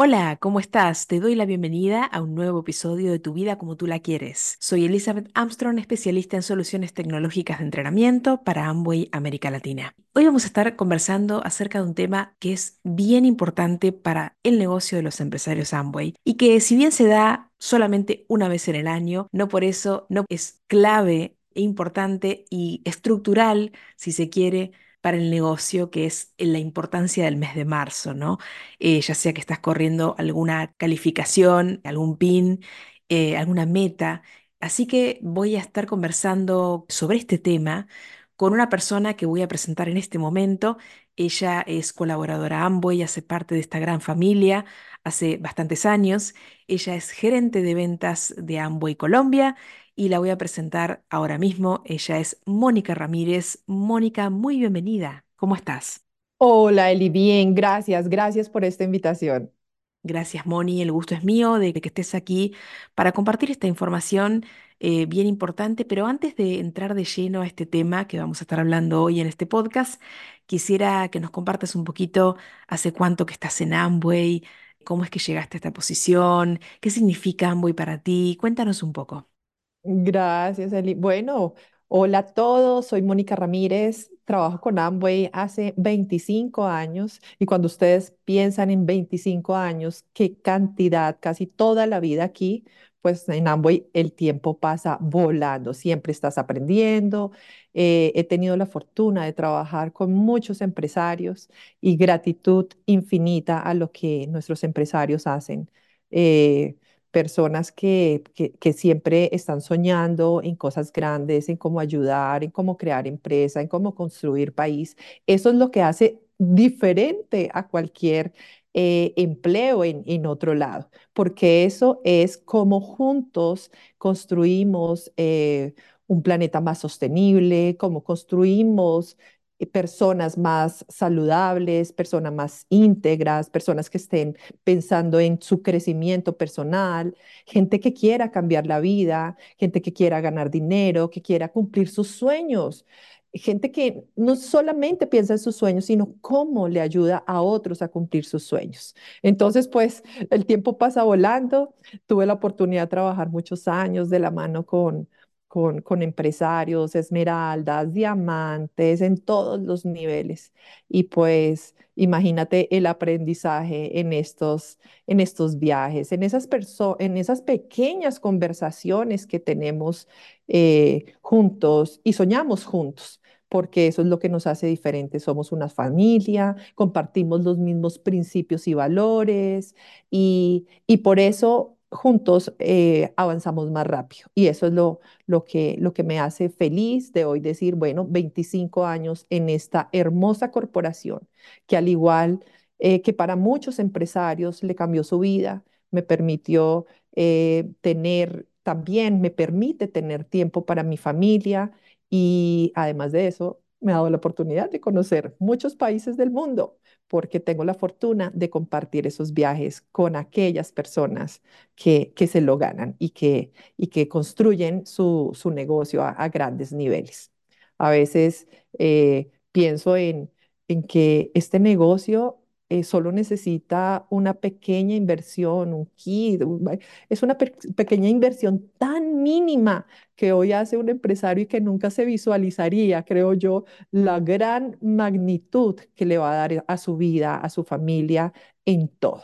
Hola, ¿cómo estás? Te doy la bienvenida a un nuevo episodio de Tu vida como tú la quieres. Soy Elizabeth Armstrong, especialista en soluciones tecnológicas de entrenamiento para Amway América Latina. Hoy vamos a estar conversando acerca de un tema que es bien importante para el negocio de los empresarios Amway y que si bien se da solamente una vez en el año, no por eso no es clave e importante y estructural, si se quiere, el negocio, que es la importancia del mes de marzo, ¿no? Eh, ya sea que estás corriendo alguna calificación, algún pin, eh, alguna meta. Así que voy a estar conversando sobre este tema con una persona que voy a presentar en este momento. Ella es colaboradora Amway, hace parte de esta gran familia hace bastantes años. Ella es gerente de ventas de Amway Colombia y la voy a presentar ahora mismo. Ella es Mónica Ramírez. Mónica, muy bienvenida. ¿Cómo estás? Hola Eli, bien, gracias, gracias por esta invitación. Gracias, Moni. El gusto es mío de que estés aquí para compartir esta información eh, bien importante. Pero antes de entrar de lleno a este tema que vamos a estar hablando hoy en este podcast, quisiera que nos compartas un poquito hace cuánto que estás en Amway, cómo es que llegaste a esta posición, qué significa Amway para ti. Cuéntanos un poco. Gracias, Eli. Bueno, hola a todos, soy Mónica Ramírez, trabajo con Amway hace 25 años y cuando ustedes piensan en 25 años, qué cantidad, casi toda la vida aquí, pues en Amway el tiempo pasa volando, siempre estás aprendiendo. Eh, he tenido la fortuna de trabajar con muchos empresarios y gratitud infinita a lo que nuestros empresarios hacen. Eh, personas que, que, siempre están soñando en cosas grandes, en cómo ayudar, en cómo crear empresa, en cómo construir país. Eso es lo que hace diferente a cualquier eh, empleo en, en, otro lado, porque eso es como juntos construimos eh, un planeta más sostenible, cómo construimos personas más saludables, personas más íntegras, personas que estén pensando en su crecimiento personal, gente que quiera cambiar la vida, gente que quiera ganar dinero, que quiera cumplir sus sueños. Gente que no solamente piensa en sus sueños, sino cómo le ayuda a otros a cumplir sus sueños. Entonces, pues el tiempo pasa volando. Tuve la oportunidad de trabajar muchos años de la mano con, con, empresarios, esmeraldas, diamantes, en todos los niveles. Y pues imagínate el aprendizaje en estos, en estos viajes, en esas, en esas pequeñas conversaciones que tenemos eh, juntos y soñamos juntos porque eso es lo que nos hace diferentes. Somos una familia, compartimos los mismos principios y valores y, y por eso juntos eh, avanzamos más rápido. Y eso es lo, lo, que, lo que me hace feliz de hoy decir, bueno, 25 años en esta hermosa corporación, que al igual eh, que para muchos empresarios le cambió su vida, me permitió eh, tener, también me permite tener tiempo para mi familia y además de eso, me ha dado la oportunidad de conocer muchos países del mundo porque tengo la fortuna de compartir esos viajes con aquellas personas que, que se lo ganan y que, y que construyen su, su negocio a, grandes niveles. A veces eh, pienso en, en que este negocio eh, solo necesita una pequeña inversión, un kit, es una pequeña inversión tan mínima que hoy hace un empresario y que nunca se visualizaría, creo yo, la gran magnitud que le va a dar a su vida, a su familia, en todo.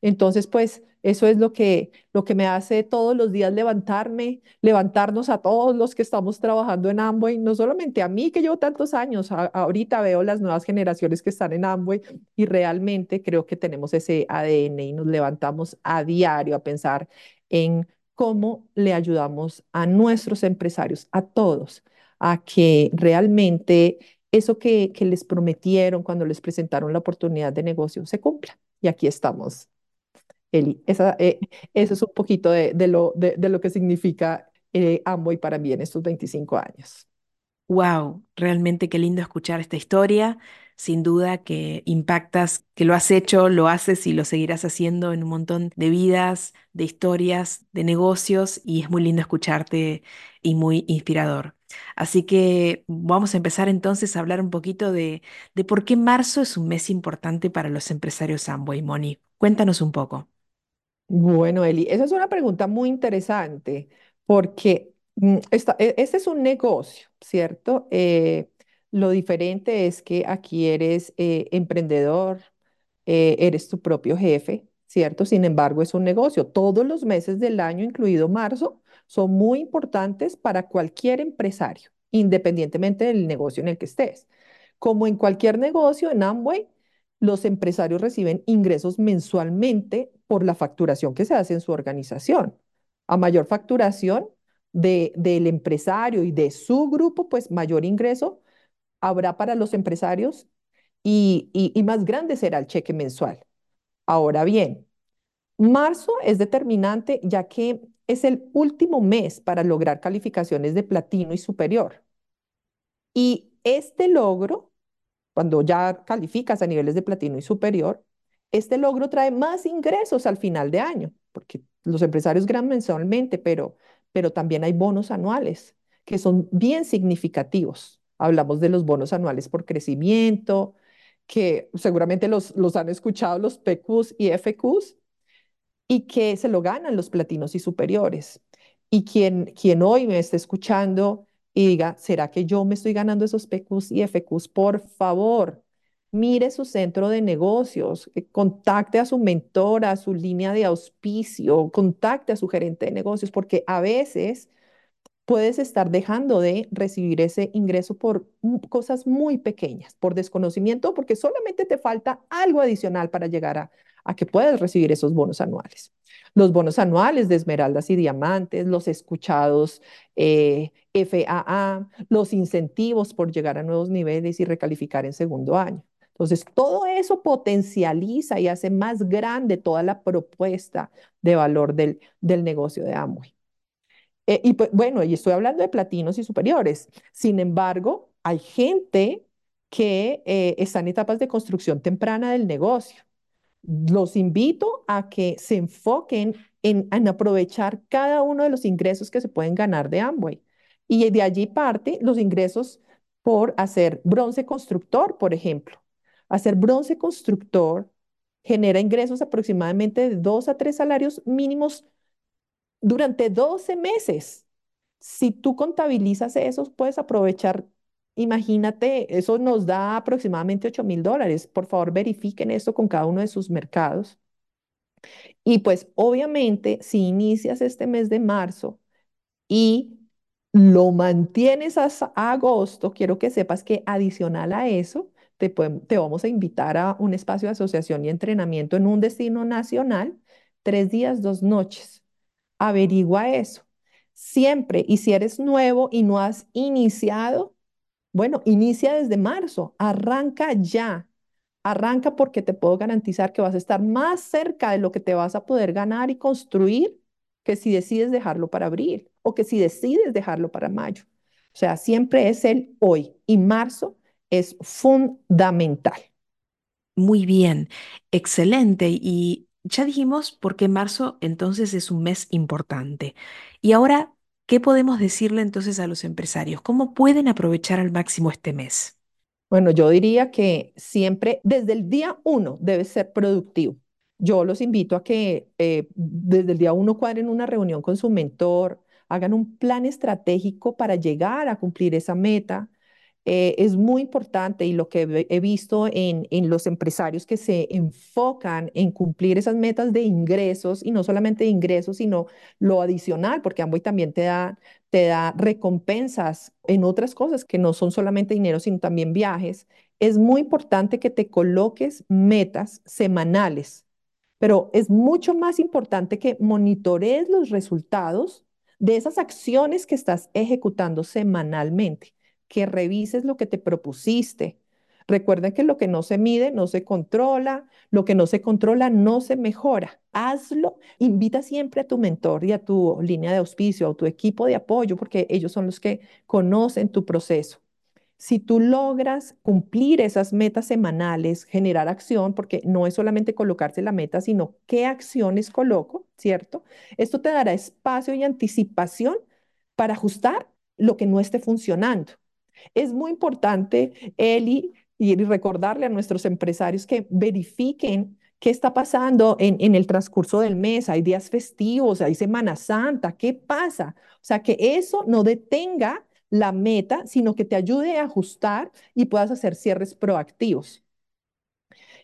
Entonces, pues eso es lo que, lo que me hace todos los días levantarme, levantarnos a todos los que estamos trabajando en Amway, no solamente a mí que llevo tantos años, ahorita veo las nuevas generaciones que están en Amway y realmente creo que tenemos ese ADN y nos levantamos a diario a pensar en cómo le ayudamos a nuestros empresarios, a todos, a que realmente eso que, que les prometieron cuando les presentaron la oportunidad de negocio se cumpla. Y aquí estamos Eli. Esa, eh, eso es un poquito de, lo, de, lo que significa eh, Amway para mí en estos 25 años. Wow, realmente qué lindo escuchar esta historia. Sin duda que impactas, que lo has hecho, lo haces y lo seguirás haciendo en un montón de vidas, de historias, de negocios y es muy lindo escucharte y muy inspirador. Así que vamos a empezar entonces a hablar un poquito de, de por qué marzo es un mes importante para los empresarios Amway, Moni. Cuéntanos un poco. Bueno, Eli, esa es una pregunta muy interesante porque mm, esta- e- este es un negocio, ¿cierto? Eh, lo diferente es que aquí eres eh, emprendedor, eh, eres tu propio jefe, ¿cierto? Sin embargo, es un negocio. Todos los meses del año, incluido marzo, son muy importantes para cualquier empresario, independientemente del negocio en el que estés. Como en cualquier negocio, en Amway, los empresarios reciben ingresos mensualmente por la facturación que se hace en su organización. A mayor facturación de, del empresario y de su grupo, pues mayor ingreso habrá para los empresarios y más grande será el cheque mensual. Ahora bien, marzo es determinante ya que es el último mes para lograr calificaciones de platino y superior. Y este logro cuando ya calificas a niveles de platino y superior, este logro trae más ingresos al final de año, porque los empresarios ganan mensualmente, pero, pero también hay bonos anuales que son bien significativos. Hablamos de los bonos anuales por crecimiento, que seguramente los, los han escuchado los PQs y FQs, y que se lo ganan los platinos y superiores. Y quien, quien hoy me esté escuchando y diga, ¿será que yo me estoy ganando esos PQs y FQs? Por favor, mire su centro de negocios, eh, contacte a su mentora, a su línea de auspicio, contacte a su gerente de negocios, porque a veces puedes estar dejando de recibir ese ingreso por cosas muy pequeñas, por desconocimiento, porque solamente te falta algo adicional para llegar a, a que puedas recibir esos bonos anuales. Los bonos anuales de esmeraldas y diamantes, los escuchados eh, FAA, los incentivos por llegar a nuevos niveles y recalificar en segundo año. Entonces, todo eso potencializa y hace más grande toda la propuesta de valor del, del negocio de Amway. Eh, y pues, bueno, y estoy hablando de platinos y superiores. Sin embargo, hay gente que eh, está en etapas de construcción temprana del negocio. Los invito a que se enfoquen en, en aprovechar cada uno de los ingresos que se pueden ganar de Amway. Y de allí parte los ingresos por hacer bronce constructor, por ejemplo. Hacer bronce constructor genera ingresos aproximadamente de dos a tres salarios mínimos durante 12 meses. Si tú contabilizas eso, puedes aprovechar, imagínate, eso nos da aproximadamente 8 mil dólares. Por favor, verifiquen esto con cada uno de sus mercados. Y pues obviamente, si inicias este mes de marzo y lo mantienes hasta agosto, quiero que sepas que adicional a eso, te, vamos a invitar a un espacio de asociación y entrenamiento en un destino nacional, tres días, dos noches averigua eso. Siempre, y si eres nuevo y no has iniciado, bueno, inicia desde marzo, arranca ya, arranca porque te puedo garantizar que vas a estar más cerca de lo que te vas a poder ganar y construir que si decides dejarlo para abril o que si decides dejarlo para mayo. O sea, siempre es el hoy y marzo es fundamental. Muy bien, excelente. Y ya dijimos por qué marzo entonces es un mes importante. Y ahora, ¿qué podemos decirle entonces a los empresarios? ¿Cómo pueden aprovechar al máximo este mes? Bueno, yo diría que siempre, desde el día uno, debes ser productivo. Yo los invito a que eh, desde el día uno cuadren una reunión con su mentor, hagan un plan estratégico para llegar a cumplir esa meta eh, es muy importante y lo que he visto en, los empresarios que se enfocan en cumplir esas metas de ingresos y no solamente ingresos, sino lo adicional, porque Amway también te da, te da recompensas en otras cosas que no son solamente dinero, sino también viajes. Es muy importante que te coloques metas semanales, pero es mucho más importante que monitorees los resultados de esas acciones que estás ejecutando semanalmente que revises lo que te propusiste. Recuerden que lo que no se mide no se controla, lo que no se controla no se mejora. Hazlo, invita siempre a tu mentor y a tu línea de auspicio, a tu equipo de apoyo, porque ellos son los que conocen tu proceso. Si tú logras cumplir esas metas semanales, generar acción, porque no es solamente colocarse la meta, sino qué acciones coloco, ¿cierto? Esto te dará espacio y anticipación para ajustar lo que no esté funcionando. Es muy importante, Eli, y recordarle a nuestros empresarios que verifiquen qué está pasando en, en, el transcurso del mes. Hay días festivos, hay Semana Santa, ¿qué pasa? O sea, que eso no detenga la meta, sino que te ayude a ajustar y puedas hacer cierres proactivos.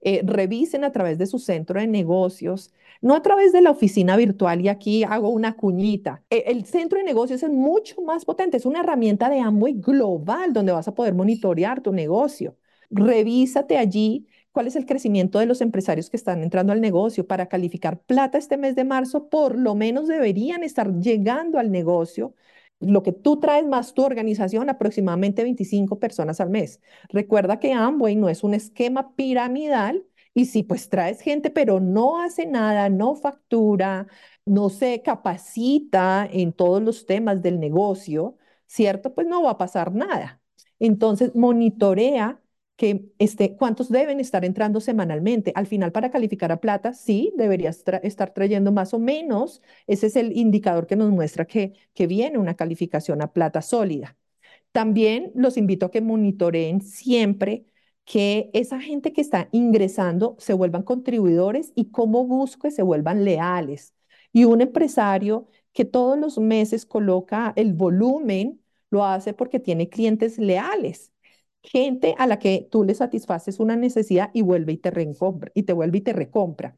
Eh, revisen a través de su centro de negocios, no a través de la oficina virtual y aquí hago una cuñita. E, el centro de negocios es mucho más potente, es una herramienta de Amway global donde vas a poder monitorear tu negocio. Revísate allí cuál es el crecimiento de los empresarios que están entrando al negocio. Para calificar plata este mes de marzo, por lo menos deberían estar llegando al negocio lo que tú traes más tu organización, aproximadamente 25 personas al mes. Recuerda que Amway no es un esquema piramidal y si pues traes gente pero no hace nada, no factura, no se capacita en todos los temas del negocio, ¿cierto? Pues no va a pasar nada. Entonces, monitorea que este, cuántos deben estar entrando semanalmente. Al final, para calificar a plata, sí, deberías estar trayendo más o menos. Ese es el indicador que nos muestra que, que viene una calificación a plata sólida. También los invito a que monitoreen siempre que esa gente que está ingresando se vuelvan contribuidores y cómo busco que se vuelvan leales. Y un empresario que todos los meses coloca el volumen, lo hace porque tiene clientes leales gente a la que tú le satisfaces una necesidad y vuelve y te y te vuelve y te recompra.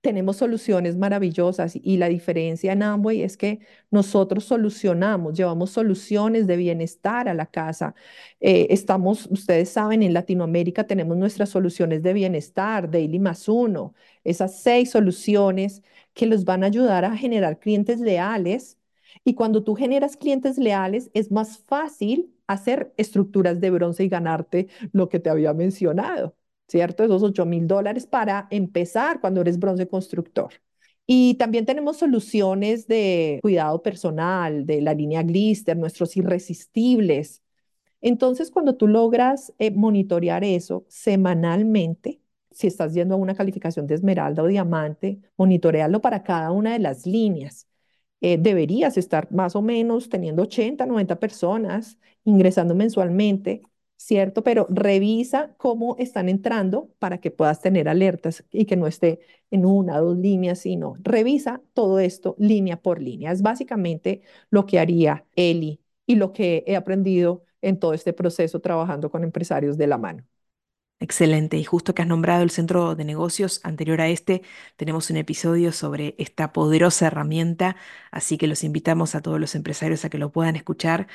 Tenemos soluciones maravillosas y la diferencia en Amway es que nosotros solucionamos, llevamos soluciones de bienestar a la casa. Eh, estamos, ustedes saben, en Latinoamérica tenemos nuestras soluciones de bienestar, Daily más uno, esas seis soluciones que los van a ayudar a generar clientes leales. Y cuando tú generas clientes leales, es más fácil hacer estructuras de bronce y ganarte lo que te había mencionado, ¿cierto? Esos 8 mil dólares para empezar cuando eres bronce constructor. Y también tenemos soluciones de cuidado personal, de la línea Glister, nuestros irresistibles. Entonces, cuando tú logras eh, monitorear eso semanalmente, si estás yendo a una calificación de esmeralda o diamante, monitorearlo para cada una de las líneas. Eh, deberías estar más o menos teniendo 80, 90 personas ingresando mensualmente, ¿cierto? Pero revisa cómo están entrando para que puedas tener alertas y que no esté en una dos líneas, sino revisa todo esto línea por línea. Es básicamente lo que haría Eli y lo que he aprendido en todo este proceso trabajando con empresarios de la mano. Excelente. Y justo que has nombrado el centro de negocios, anterior a este, tenemos un episodio sobre esta poderosa herramienta, así que los invitamos a todos los empresarios a que lo puedan escuchar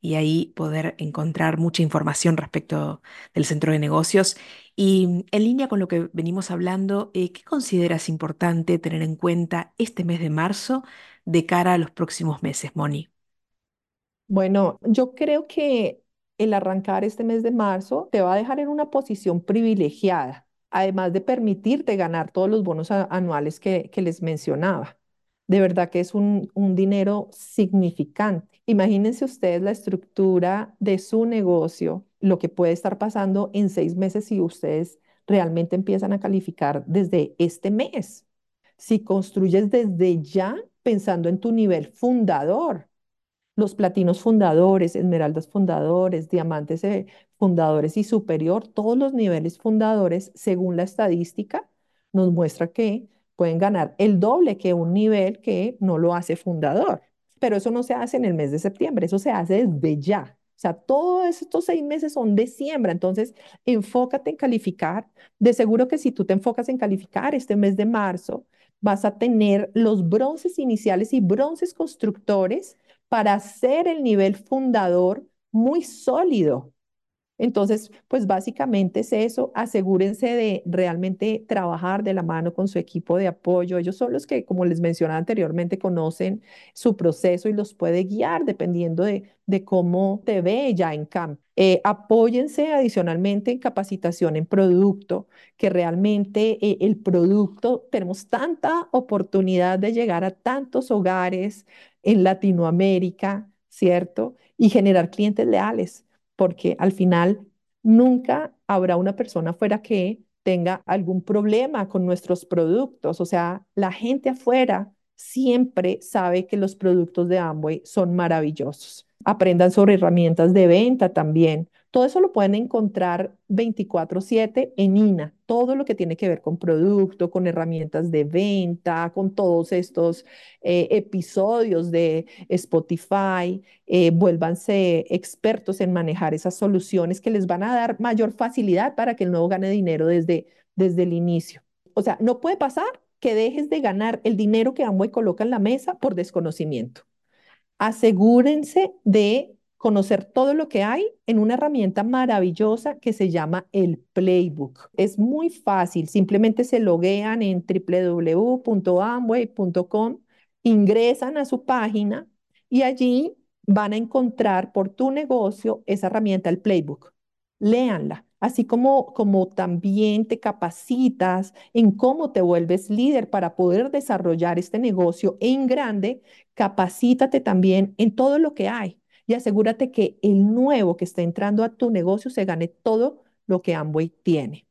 y ahí poder encontrar mucha información respecto del centro de negocios. Y en línea con lo que venimos hablando, eh, ¿qué consideras importante tener en cuenta este mes de marzo de cara a los próximos meses, Moni? Bueno, yo creo que el arrancar este mes de marzo te va a dejar en una posición privilegiada, además de permitirte ganar todos los bonos anuales que, les mencionaba. De verdad que es un, un dinero significante. Imagínense ustedes la estructura de su negocio, lo que puede estar pasando en seis meses si ustedes realmente empiezan a calificar desde este mes. Si construyes desde ya pensando en tu nivel fundador, los platinos fundadores, esmeraldas fundadores, diamantes eh, fundadores y superior, todos los niveles fundadores, según la estadística, nos muestra que pueden ganar el doble que un nivel que no lo hace fundador. Pero eso no se hace en el mes de septiembre, eso se hace desde ya. O sea, todos estos seis meses son de siembra, entonces enfócate en calificar. De seguro que si tú te enfocas en calificar este mes de marzo, vas a tener los bronces iniciales y bronces constructores para hacer el nivel fundador muy sólido. Entonces, pues básicamente es eso, asegúrense de realmente trabajar de la mano con su equipo de apoyo. Ellos son los que, como les mencionaba anteriormente, conocen su proceso y los puede guiar dependiendo de, cómo te ve ya en campo. Eh, apóyense adicionalmente en capacitación en producto, que realmente eh, el producto, tenemos tanta oportunidad de llegar a tantos hogares en Latinoamérica, ¿cierto? Y generar clientes leales porque al final nunca habrá una persona afuera que tenga algún problema con nuestros productos. O sea, la gente afuera siempre sabe que los productos de Amway son maravillosos. Aprendan sobre herramientas de venta también. Todo eso lo pueden encontrar 24/7 en INA, todo lo que tiene que ver con producto, con herramientas de venta, con todos estos eh, episodios de Spotify. Eh, vuélvanse expertos en manejar esas soluciones que les van a dar mayor facilidad para que el nuevo gane dinero desde, desde el inicio. O sea, no puede pasar que dejes de ganar el dinero que Amway coloca en la mesa por desconocimiento. Asegúrense de conocer todo lo que hay en una herramienta maravillosa que se llama el Playbook. Es muy fácil, simplemente se loguean en www.amway.com, ingresan a su página y allí van a encontrar por tu negocio esa herramienta, el Playbook. Léanla, así como, como también te capacitas en cómo te vuelves líder para poder desarrollar este negocio en grande, capacítate también en todo lo que hay y asegúrate que el nuevo que está entrando a tu negocio se gane todo lo que Amway tiene.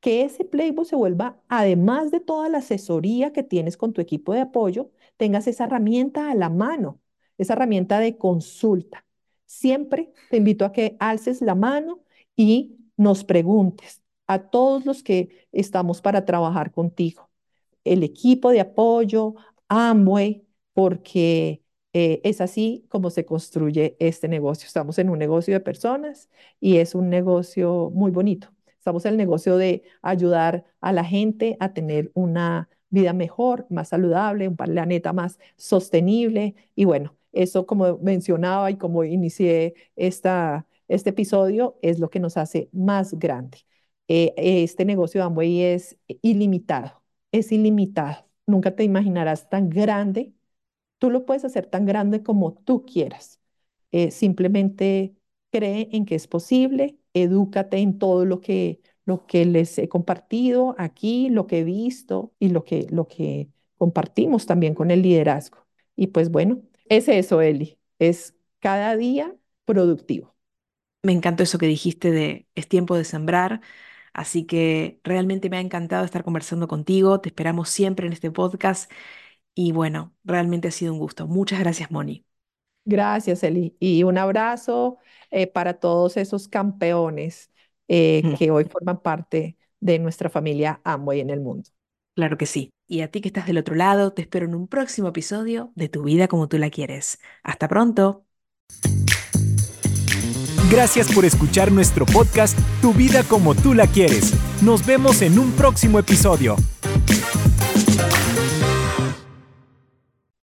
Que ese playbook se vuelva, además de toda la asesoría que tienes con tu equipo de apoyo, tengas esa herramienta a la mano, esa herramienta de consulta. Siempre te invito a que alces la mano y nos preguntes a todos los que estamos para trabajar contigo, el equipo de apoyo, Amway, porque eh, es así como se construye este negocio. Estamos en un negocio de personas y es un negocio muy bonito. Estamos en el negocio de ayudar a la gente a tener una vida mejor, más saludable, un planeta más sostenible. Y bueno, eso como mencionaba y como inicié esta, este episodio, es lo que nos hace más grande. Eh, este negocio de Amway es ilimitado, es ilimitado. Nunca te imaginarás tan grande Tú lo puedes hacer tan grande como tú quieras. Eh, simplemente cree en que es posible, edúcate en todo lo que, lo que les he compartido aquí, lo que he visto y lo que, lo que compartimos también con el liderazgo. Y pues bueno, es eso, Eli, es cada día productivo. Me encantó eso que dijiste de es tiempo de sembrar. Así que realmente me ha encantado estar conversando contigo. Te esperamos siempre en este podcast y bueno, realmente ha sido un gusto. Muchas gracias, Moni. Gracias, Eli. Y un abrazo eh, para todos esos campeones eh, mm. que hoy forman parte de nuestra familia Amway en el mundo. Claro que sí. Y a ti que estás del otro lado, te espero en un próximo episodio de Tu vida como tú la quieres. Hasta pronto. Gracias por escuchar nuestro podcast Tu vida como tú la quieres. Nos vemos en un próximo episodio.